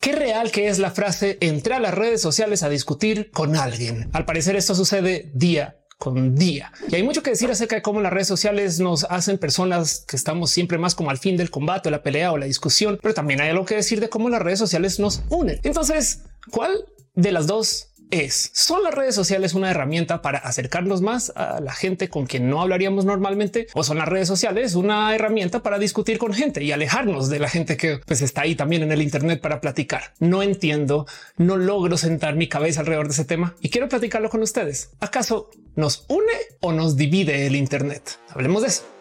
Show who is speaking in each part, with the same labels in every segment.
Speaker 1: Qué real que es la frase entré a las redes sociales a discutir con alguien. Al parecer esto sucede día con día. Y hay mucho que decir acerca de cómo las redes sociales nos hacen personas que estamos siempre más como al fin del combate, la pelea o la discusión, pero también hay algo que decir de cómo las redes sociales nos unen. Entonces, ¿cuál de las dos es, ¿son las redes sociales una herramienta para acercarnos más a la gente con quien no hablaríamos normalmente? ¿O son las redes sociales una herramienta para discutir con gente y alejarnos de la gente que pues, está ahí también en el Internet para platicar? No entiendo, no logro sentar mi cabeza alrededor de ese tema y quiero platicarlo con ustedes. ¿Acaso nos une o nos divide el Internet? Hablemos de eso.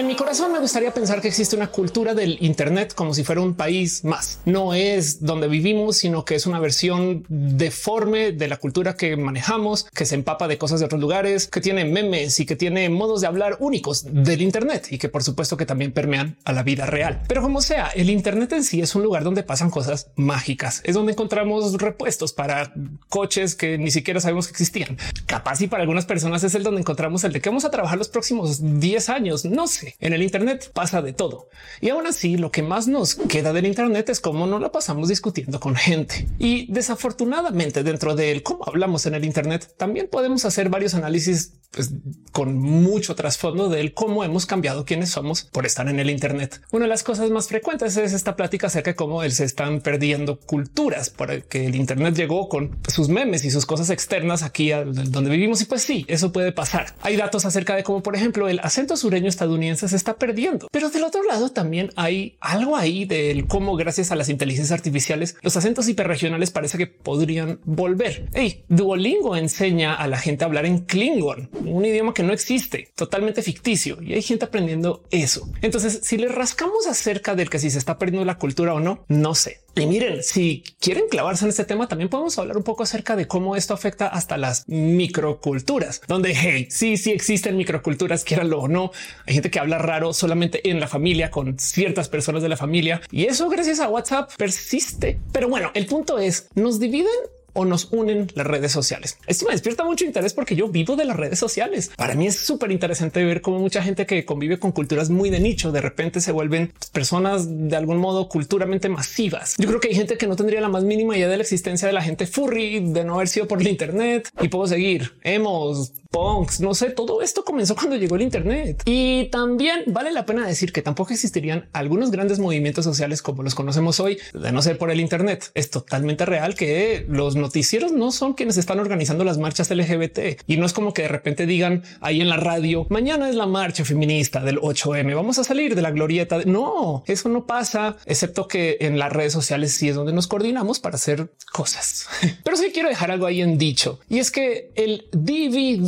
Speaker 1: En mi corazón me gustaría pensar que existe una cultura del Internet como si fuera un país más. No es donde vivimos, sino que es una versión deforme de la cultura que manejamos, que se empapa de cosas de otros lugares, que tiene memes y que tiene modos de hablar únicos del Internet y que por supuesto que también permean a la vida real. Pero como sea, el Internet en sí es un lugar donde pasan cosas mágicas. Es donde encontramos repuestos para coches que ni siquiera sabemos que existían. Capaz y para algunas personas es el donde encontramos el de que vamos a trabajar los próximos 10 años. No sé en el Internet pasa de todo. Y aún así, lo que más nos queda del Internet es cómo no la pasamos discutiendo con gente. Y desafortunadamente, dentro de cómo hablamos en el Internet, también podemos hacer varios análisis pues, con mucho trasfondo del cómo hemos cambiado quiénes somos por estar en el Internet. Una de las cosas más frecuentes es esta plática acerca de cómo se están perdiendo culturas porque el Internet llegó con sus memes y sus cosas externas aquí donde vivimos. Y pues sí, eso puede pasar. Hay datos acerca de cómo, por ejemplo, el acento sureño estadounidense se está perdiendo. Pero del otro lado también hay algo ahí del cómo gracias a las inteligencias artificiales los acentos hiperregionales parece que podrían volver. Hey, Duolingo enseña a la gente a hablar en Klingon, un idioma que no existe, totalmente ficticio y hay gente aprendiendo eso. Entonces, si le rascamos acerca del que si se está perdiendo la cultura o no, no sé. Y miren, si quieren clavarse en este tema, también podemos hablar un poco acerca de cómo esto afecta hasta las microculturas, donde hey, sí, sí existen microculturas, quieranlo o no. Hay gente que habla raro solamente en la familia con ciertas personas de la familia y eso gracias a WhatsApp persiste. Pero bueno, el punto es, nos dividen o nos unen las redes sociales. Esto me despierta mucho interés porque yo vivo de las redes sociales. Para mí es súper interesante ver cómo mucha gente que convive con culturas muy de nicho de repente se vuelven personas de algún modo culturalmente masivas. Yo creo que hay gente que no tendría la más mínima idea de la existencia de la gente furry, de no haber sido por el Internet y puedo seguir. Hemos punks, no sé, todo esto comenzó cuando llegó el Internet. Y también vale la pena decir que tampoco existirían algunos grandes movimientos sociales como los conocemos hoy, de no ser por el Internet. Es totalmente real que los noticieros no son quienes están organizando las marchas LGBT y no es como que de repente digan ahí en la radio, mañana es la marcha feminista del 8M, vamos a salir de la glorieta. No, eso no pasa, excepto que en las redes sociales sí es donde nos coordinamos para hacer cosas. Pero sí quiero dejar algo ahí en dicho y es que el DVD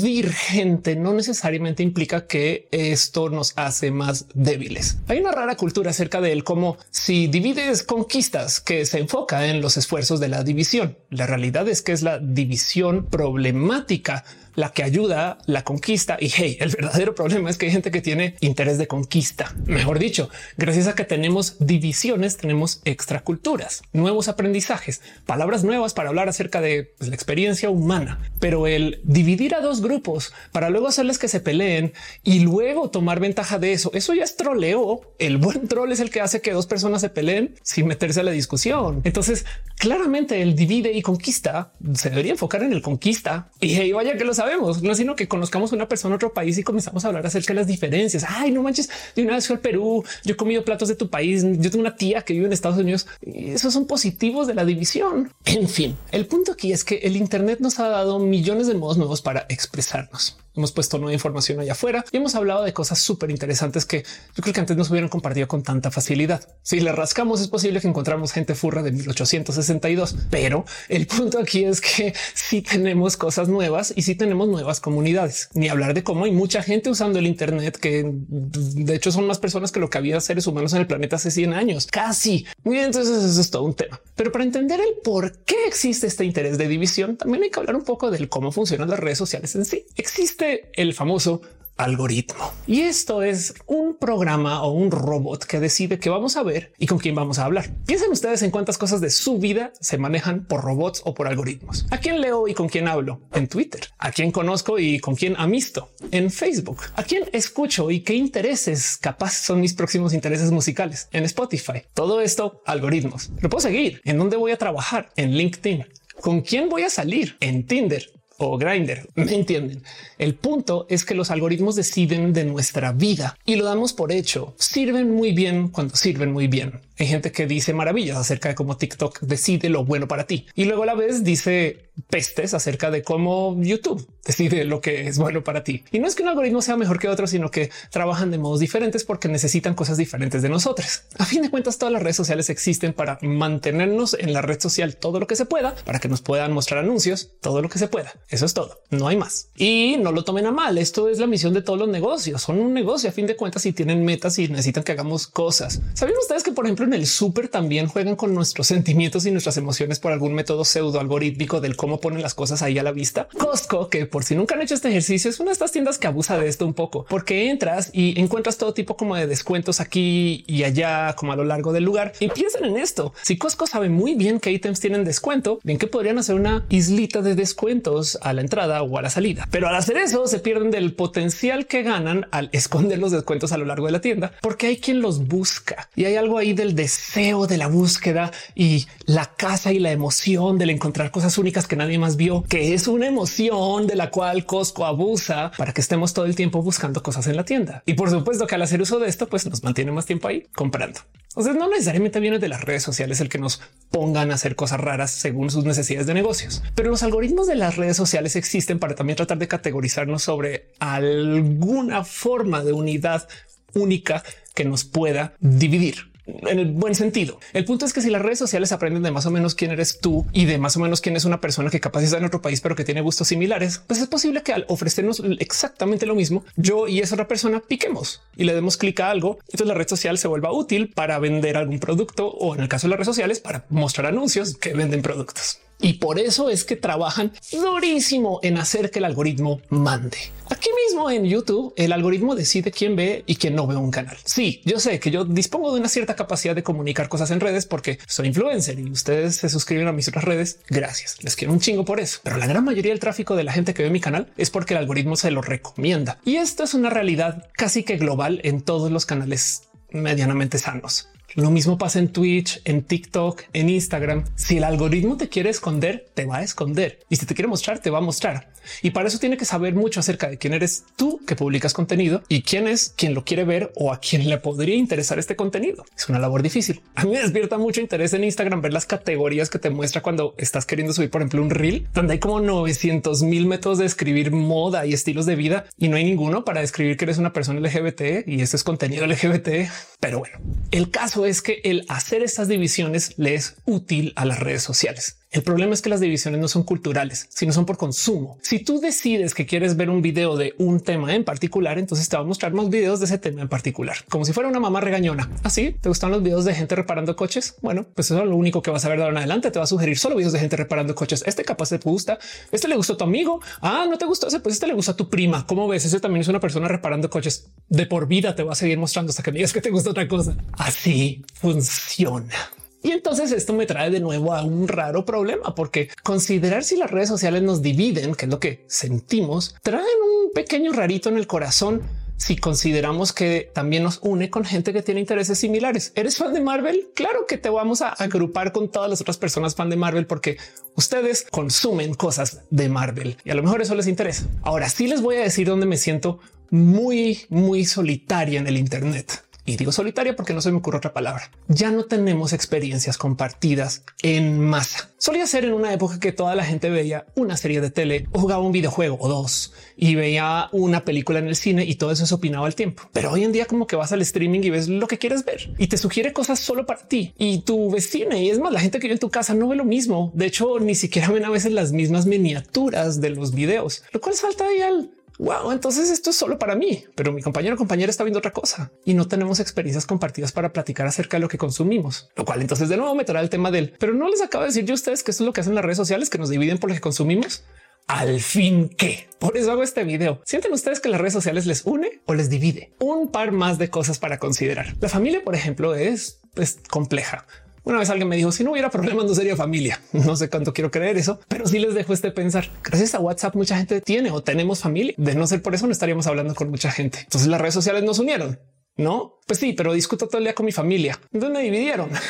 Speaker 1: no necesariamente implica que esto nos hace más débiles. Hay una rara cultura acerca de él como si divides conquistas que se enfoca en los esfuerzos de la división. La realidad es que es la división problemática la que ayuda la conquista. Y hey, el verdadero problema es que hay gente que tiene interés de conquista. Mejor dicho, gracias a que tenemos divisiones, tenemos extraculturas, nuevos aprendizajes, palabras nuevas para hablar acerca de pues, la experiencia humana. Pero el dividir a dos grupos para luego hacerles que se peleen y luego tomar ventaja de eso, eso ya es troleo. El buen troll es el que hace que dos personas se peleen sin meterse a la discusión. Entonces, claramente el divide y conquista se debería enfocar en el conquista. Y hey, vaya que los sabemos, no sino que conozcamos una persona otro país y comenzamos a hablar acerca de las diferencias. Ay, no manches, de una vez fui al Perú, yo he comido platos de tu país, yo tengo una tía que vive en Estados Unidos y esos son positivos de la división. En fin, el punto aquí es que el Internet nos ha dado millones de modos nuevos para expresarnos hemos puesto nueva información allá afuera y hemos hablado de cosas súper interesantes que yo creo que antes no se hubieran compartido con tanta facilidad. Si le rascamos es posible que encontramos gente furra de 1862, pero el punto aquí es que sí tenemos cosas nuevas y sí tenemos nuevas comunidades. Ni hablar de cómo hay mucha gente usando el Internet que de hecho son más personas que lo que había seres humanos en el planeta hace 100 años, casi. Y entonces eso es todo un tema. Pero para entender el por qué existe este interés de división, también hay que hablar un poco del cómo funcionan las redes sociales en sí. Existe el famoso algoritmo. Y esto es un programa o un robot que decide qué vamos a ver y con quién vamos a hablar. Piensen ustedes en cuántas cosas de su vida se manejan por robots o por algoritmos. ¿A quién leo y con quién hablo? En Twitter. ¿A quién conozco y con quién amisto? En Facebook. ¿A quién escucho y qué intereses capaz son mis próximos intereses musicales? En Spotify. Todo esto algoritmos. Lo puedo seguir. ¿En dónde voy a trabajar? En LinkedIn. ¿Con quién voy a salir? En Tinder o Grinder. Me entienden. El punto es que los algoritmos deciden de nuestra vida y lo damos por hecho. Sirven muy bien cuando sirven muy bien. Hay gente que dice maravillas acerca de cómo TikTok decide lo bueno para ti y luego a la vez dice pestes acerca de cómo YouTube decide lo que es bueno para ti. Y no es que un algoritmo sea mejor que otro, sino que trabajan de modos diferentes porque necesitan cosas diferentes de nosotros. A fin de cuentas, todas las redes sociales existen para mantenernos en la red social todo lo que se pueda, para que nos puedan mostrar anuncios, todo lo que se pueda. Eso es todo. No hay más. Y no lo tomen a mal. Esto es la misión de todos los negocios. Son un negocio a fin de cuentas y tienen metas y necesitan que hagamos cosas. ¿Sabían ustedes que, por ejemplo, en el súper también juegan con nuestros sentimientos y nuestras emociones por algún método pseudo algorítmico del cómo ponen las cosas ahí a la vista? Costco, que por si nunca han hecho este ejercicio, es una de estas tiendas que abusa de esto un poco, porque entras y encuentras todo tipo como de descuentos aquí y allá, como a lo largo del lugar. Y piensen en esto. Si Costco sabe muy bien qué ítems tienen descuento, bien que podrían hacer una islita de descuentos a la entrada o a la salida. Pero al hacer eso se pierden del potencial que ganan al esconder los descuentos a lo largo de la tienda, porque hay quien los busca y hay algo ahí del deseo de la búsqueda y la casa y la emoción del encontrar cosas únicas que nadie más vio, que es una emoción de la cual Costco abusa para que estemos todo el tiempo buscando cosas en la tienda. Y por supuesto que al hacer uso de esto, pues nos mantiene más tiempo ahí comprando. O sea, no necesariamente viene de las redes sociales el que nos pongan a hacer cosas raras según sus necesidades de negocios, pero los algoritmos de las redes sociales existen para también tratar de categorizarnos sobre alguna forma de unidad única que nos pueda dividir en el buen sentido. El punto es que si las redes sociales aprenden de más o menos quién eres tú y de más o menos quién es una persona que capaz está en otro país, pero que tiene gustos similares, pues es posible que al ofrecernos exactamente lo mismo, yo y esa otra persona piquemos y le demos clic a algo. Entonces la red social se vuelva útil para vender algún producto o en el caso de las redes sociales para mostrar anuncios que venden productos. Y por eso es que trabajan durísimo en hacer que el algoritmo mande. Aquí mismo en YouTube, el algoritmo decide quién ve y quién no ve un canal. Sí, yo sé que yo dispongo de una cierta capacidad de comunicar cosas en redes porque soy influencer y ustedes se suscriben a mis otras redes. Gracias. Les quiero un chingo por eso. Pero la gran mayoría del tráfico de la gente que ve mi canal es porque el algoritmo se lo recomienda. Y esto es una realidad casi que global en todos los canales medianamente sanos. Lo mismo pasa en Twitch, en TikTok, en Instagram. Si el algoritmo te quiere esconder, te va a esconder. Y si te quiere mostrar, te va a mostrar. Y para eso tiene que saber mucho acerca de quién eres tú que publicas contenido y quién es quien lo quiere ver o a quien le podría interesar este contenido. Es una labor difícil. A mí me despierta mucho interés en Instagram ver las categorías que te muestra cuando estás queriendo subir, por ejemplo, un reel donde hay como 900 mil métodos de escribir moda y estilos de vida y no hay ninguno para describir que eres una persona LGBT y este es contenido LGBT. Pero bueno, el caso es que el hacer estas divisiones le es útil a las redes sociales. El problema es que las divisiones no son culturales, sino son por consumo. Si tú decides que quieres ver un video de un tema en particular, entonces te va a mostrar más videos de ese tema en particular, como si fuera una mamá regañona. Así ¿Ah, te gustan los videos de gente reparando coches. Bueno, pues eso es lo único que vas a ver de ahora en adelante. Te va a sugerir solo videos de gente reparando coches. Este capaz te gusta. Este le gustó a tu amigo. Ah, no te gustó ese. Pues este le gusta a tu prima. ¿Cómo ves? Ese también es una persona reparando coches de por vida. Te va a seguir mostrando hasta que me digas que te gusta otra cosa. Así funciona. Y entonces esto me trae de nuevo a un raro problema, porque considerar si las redes sociales nos dividen, que es lo que sentimos, traen un pequeño rarito en el corazón si consideramos que también nos une con gente que tiene intereses similares. ¿Eres fan de Marvel? Claro que te vamos a agrupar con todas las otras personas fan de Marvel porque ustedes consumen cosas de Marvel y a lo mejor eso les interesa. Ahora sí les voy a decir dónde me siento muy, muy solitaria en el Internet. Y digo solitaria porque no se me ocurre otra palabra. Ya no tenemos experiencias compartidas en masa. Solía ser en una época que toda la gente veía una serie de tele o jugaba un videojuego o dos y veía una película en el cine y todo eso se opinaba al tiempo. Pero hoy en día como que vas al streaming y ves lo que quieres ver y te sugiere cosas solo para ti y tu vecina. Y es más, la gente que vive en tu casa no ve lo mismo. De hecho, ni siquiera ven a veces las mismas miniaturas de los videos, lo cual falta ahí al wow, entonces esto es solo para mí, pero mi compañero o compañera está viendo otra cosa y no tenemos experiencias compartidas para platicar acerca de lo que consumimos, lo cual entonces de nuevo meterá el tema del, pero no les acabo de decir yo a ustedes que esto es lo que hacen las redes sociales que nos dividen por lo que consumimos. al fin qué. Por eso hago este video. ¿Sienten ustedes que las redes sociales les une o les divide? Un par más de cosas para considerar. La familia, por ejemplo, es, es compleja. Una vez alguien me dijo si no hubiera problemas no sería familia. No sé cuánto quiero creer eso, pero sí les dejo este pensar. Gracias a WhatsApp mucha gente tiene o tenemos familia. De no ser por eso no estaríamos hablando con mucha gente. Entonces las redes sociales nos unieron. No, pues sí, pero discuto todo el día con mi familia. Entonces me dividieron.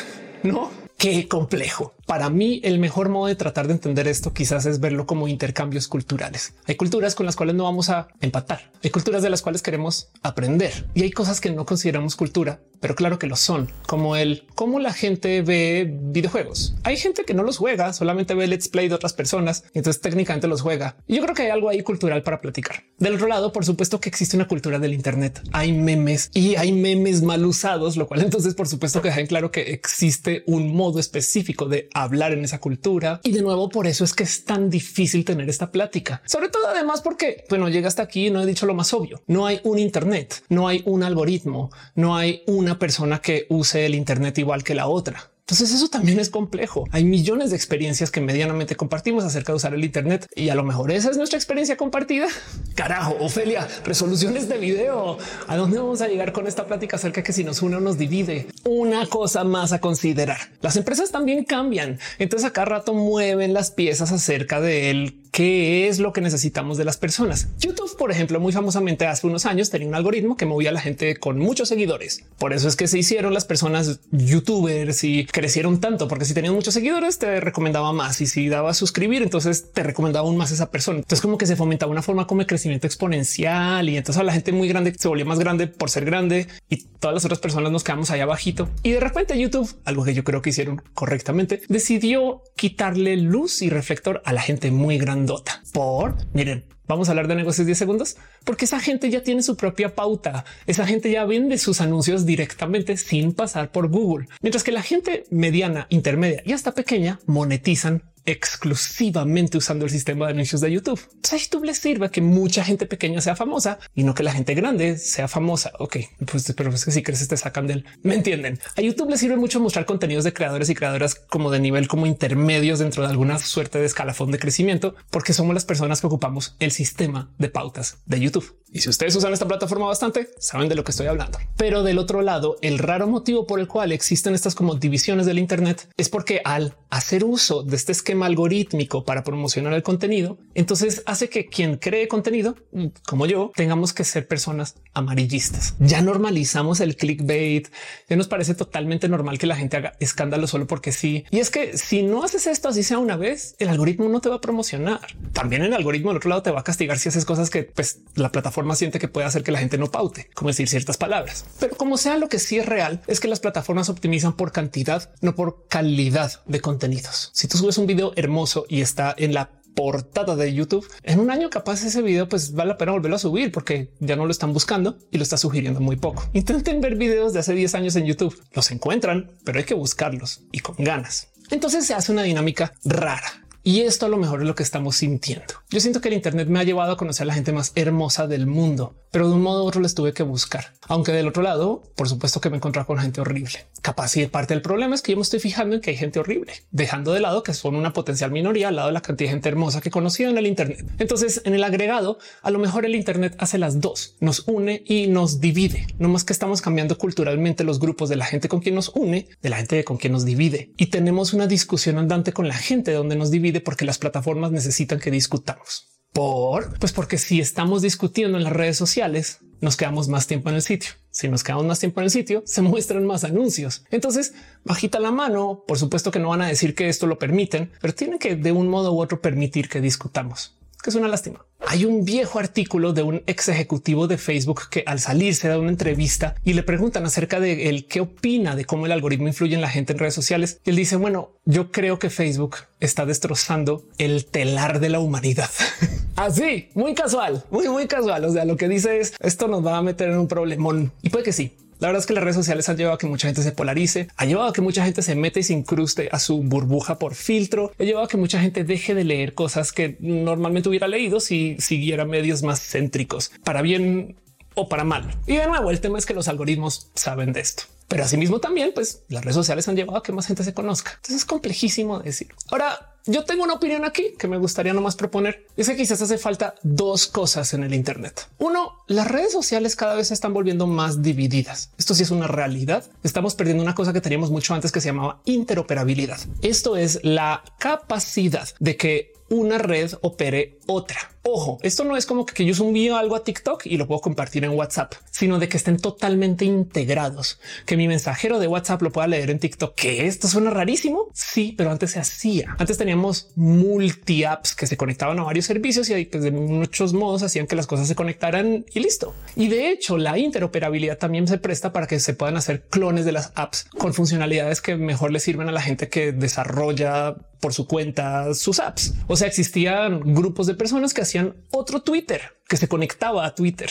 Speaker 1: No, qué complejo. Para mí, el mejor modo de tratar de entender esto quizás es verlo como intercambios culturales. Hay culturas con las cuales no vamos a empatar. Hay culturas de las cuales queremos aprender y hay cosas que no consideramos cultura, pero claro que lo son, como el cómo la gente ve videojuegos. Hay gente que no los juega, solamente ve let's play de otras personas y entonces técnicamente los juega. Y yo creo que hay algo ahí cultural para platicar. Del otro lado, por supuesto que existe una cultura del Internet. Hay memes y hay memes mal usados, lo cual entonces por supuesto que dejan claro que existe un modo específico de hablar en esa cultura. Y de nuevo, por eso es que es tan difícil tener esta plática. Sobre todo además porque, bueno, llega hasta aquí y no he dicho lo más obvio. No hay un Internet, no hay un algoritmo, no hay una persona que use el Internet igual que la otra. Entonces eso también es complejo. Hay millones de experiencias que medianamente compartimos acerca de usar el Internet y a lo mejor esa es nuestra experiencia compartida. Carajo, Ofelia, resoluciones de video. ¿A dónde vamos a llegar con esta plática acerca de que si nos une o nos divide? Una cosa más a considerar. Las empresas también cambian. Entonces a cada rato mueven las piezas acerca de él qué es lo que necesitamos de las personas. YouTube, por ejemplo, muy famosamente hace unos años tenía un algoritmo que movía a la gente con muchos seguidores. Por eso es que se hicieron las personas youtubers y crecieron tanto, porque si tenían muchos seguidores te recomendaba más y si daba suscribir, entonces te recomendaba aún más esa persona. Entonces como que se fomentaba una forma como de crecimiento exponencial y entonces a la gente muy grande se volvió más grande por ser grande y todas las otras personas nos quedamos allá bajito. Y de repente YouTube, algo que yo creo que hicieron correctamente, decidió quitarle luz y reflector a la gente muy grande por miren, vamos a hablar de negocios 10 segundos, porque esa gente ya tiene su propia pauta. Esa gente ya vende sus anuncios directamente sin pasar por Google, mientras que la gente mediana, intermedia y hasta pequeña monetizan exclusivamente usando el sistema de anuncios de YouTube. a YouTube les sirve que mucha gente pequeña sea famosa y no que la gente grande sea famosa. Ok, pues pero que si crees te sacan del me entienden. A YouTube le sirve mucho mostrar contenidos de creadores y creadoras como de nivel como intermedios dentro de alguna suerte de escalafón de crecimiento, porque somos las personas que ocupamos el sistema de pautas de YouTube. Y si ustedes usan esta plataforma bastante, saben de lo que estoy hablando. Pero del otro lado, el raro motivo por el cual existen estas como divisiones del Internet es porque al hacer uso de este esquema algorítmico para promocionar el contenido, entonces hace que quien cree contenido, como yo, tengamos que ser personas amarillistas. Ya normalizamos el clickbait. Ya nos parece totalmente normal que la gente haga escándalo solo porque sí. Y es que si no haces esto así sea una vez, el algoritmo no te va a promocionar. También el algoritmo del otro lado te va a castigar si haces cosas que pues, la plataforma siente que puede hacer que la gente no paute, como decir ciertas palabras. Pero como sea, lo que sí es real es que las plataformas optimizan por cantidad, no por calidad de contenidos. Si tú subes un video hermoso y está en la portada de YouTube en un año capaz ese video pues vale la pena volverlo a subir porque ya no lo están buscando y lo está sugiriendo muy poco. Intenten ver videos de hace 10 años en YouTube. Los encuentran, pero hay que buscarlos y con ganas. Entonces se hace una dinámica rara y esto a lo mejor es lo que estamos sintiendo. Yo siento que el Internet me ha llevado a conocer a la gente más hermosa del mundo, pero de un modo u otro les tuve que buscar. Aunque del otro lado, por supuesto que me encontré con gente horrible. Capaz y parte del problema es que yo me estoy fijando en que hay gente horrible, dejando de lado que son una potencial minoría al lado de la cantidad de gente hermosa que he conocido en el Internet. Entonces, en el agregado, a lo mejor el Internet hace las dos, nos une y nos divide. No más que estamos cambiando culturalmente los grupos de la gente con quien nos une, de la gente con quien nos divide. Y tenemos una discusión andante con la gente donde nos divide porque las plataformas necesitan que discutamos. Por pues porque si estamos discutiendo en las redes sociales, nos quedamos más tiempo en el sitio. Si nos quedamos más tiempo en el sitio, se muestran más anuncios. Entonces, bajita la mano. Por supuesto que no van a decir que esto lo permiten, pero tienen que de un modo u otro permitir que discutamos, que es una lástima. Hay un viejo artículo de un ex ejecutivo de Facebook que al salir se da una entrevista y le preguntan acerca de él qué opina de cómo el algoritmo influye en la gente en redes sociales. Y él dice, bueno, yo creo que Facebook está destrozando el telar de la humanidad. Así, muy casual, muy, muy casual. O sea, lo que dice es esto nos va a meter en un problemón y puede que sí, la verdad es que las redes sociales han llevado a que mucha gente se polarice, ha llevado a que mucha gente se mete y se incruste a su burbuja por filtro, ha llevado a que mucha gente deje de leer cosas que normalmente hubiera leído si siguiera medios más céntricos, para bien o para mal. Y de nuevo, el tema es que los algoritmos saben de esto. Pero asimismo también, pues las redes sociales han llevado a que más gente se conozca. Entonces es complejísimo decir. Ahora, yo tengo una opinión aquí que me gustaría nomás proponer. Es que quizás hace falta dos cosas en el Internet. Uno, las redes sociales cada vez se están volviendo más divididas. Esto sí es una realidad. Estamos perdiendo una cosa que teníamos mucho antes que se llamaba interoperabilidad. Esto es la capacidad de que una red opere otra. Ojo, esto no es como que yo envío algo a TikTok y lo puedo compartir en WhatsApp, sino de que estén totalmente integrados, que mi mensajero de WhatsApp lo pueda leer en TikTok. Que esto suena rarísimo. Sí, pero antes se hacía. Antes teníamos multi apps que se conectaban a varios servicios y pues, de muchos modos hacían que las cosas se conectaran y listo. Y de hecho, la interoperabilidad también se presta para que se puedan hacer clones de las apps con funcionalidades que mejor le sirven a la gente que desarrolla por su cuenta sus apps. O sea, existían grupos de personas que hacían otro Twitter que se conectaba a Twitter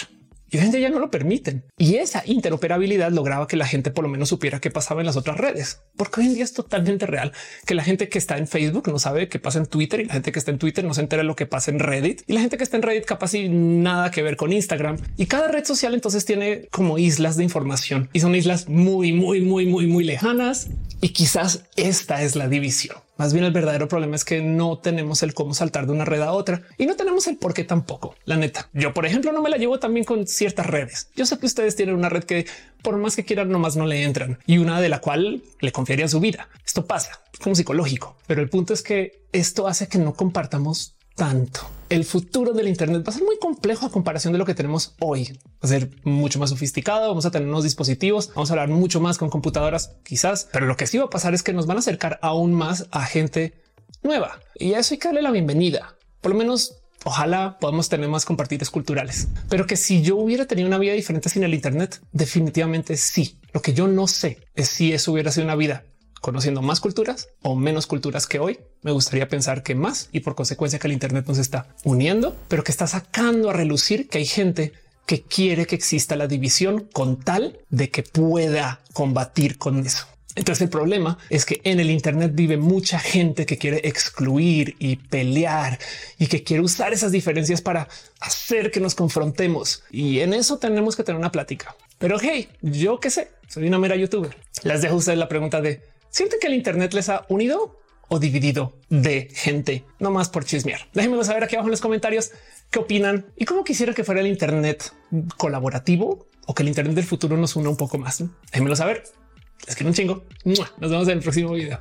Speaker 1: y la gente ya no lo permiten. Y esa interoperabilidad lograba que la gente por lo menos supiera qué pasaba en las otras redes, porque hoy en día es totalmente real que la gente que está en Facebook no sabe qué pasa en Twitter y la gente que está en Twitter no se entera de lo que pasa en Reddit y la gente que está en Reddit capaz y nada que ver con Instagram y cada red social entonces tiene como islas de información y son islas muy, muy, muy, muy, muy lejanas y quizás esta es la división. Más bien el verdadero problema es que no tenemos el cómo saltar de una red a otra y no tenemos el por qué tampoco. La neta, yo por ejemplo no me la llevo también con ciertas redes. Yo sé que ustedes tienen una red que por más que quieran nomás no le entran y una de la cual le confiaría su vida. Esto pasa es como psicológico, pero el punto es que esto hace que no compartamos tanto. El futuro del Internet va a ser muy complejo a comparación de lo que tenemos hoy. Va a ser mucho más sofisticado. Vamos a tener unos dispositivos, vamos a hablar mucho más con computadoras, quizás, pero lo que sí va a pasar es que nos van a acercar aún más a gente nueva y a eso hay que darle la bienvenida. Por lo menos Ojalá podamos tener más compartidas culturales, pero que si yo hubiera tenido una vida diferente sin el Internet, definitivamente sí. Lo que yo no sé es si eso hubiera sido una vida conociendo más culturas o menos culturas que hoy. Me gustaría pensar que más y por consecuencia que el Internet nos está uniendo, pero que está sacando a relucir que hay gente que quiere que exista la división con tal de que pueda combatir con eso. Entonces el problema es que en el Internet vive mucha gente que quiere excluir y pelear y que quiere usar esas diferencias para hacer que nos confrontemos. Y en eso tenemos que tener una plática. Pero hey, yo qué sé, soy una mera youtuber. Les dejo a ustedes la pregunta de ¿Sienten que el Internet les ha unido o dividido de gente? No más por chismear. Déjenmelo saber aquí abajo en los comentarios qué opinan y cómo quisiera que fuera el Internet colaborativo o que el Internet del futuro nos una un poco más. Déjenmelo saber. Les quiero un chingo. Nos vemos en el próximo video.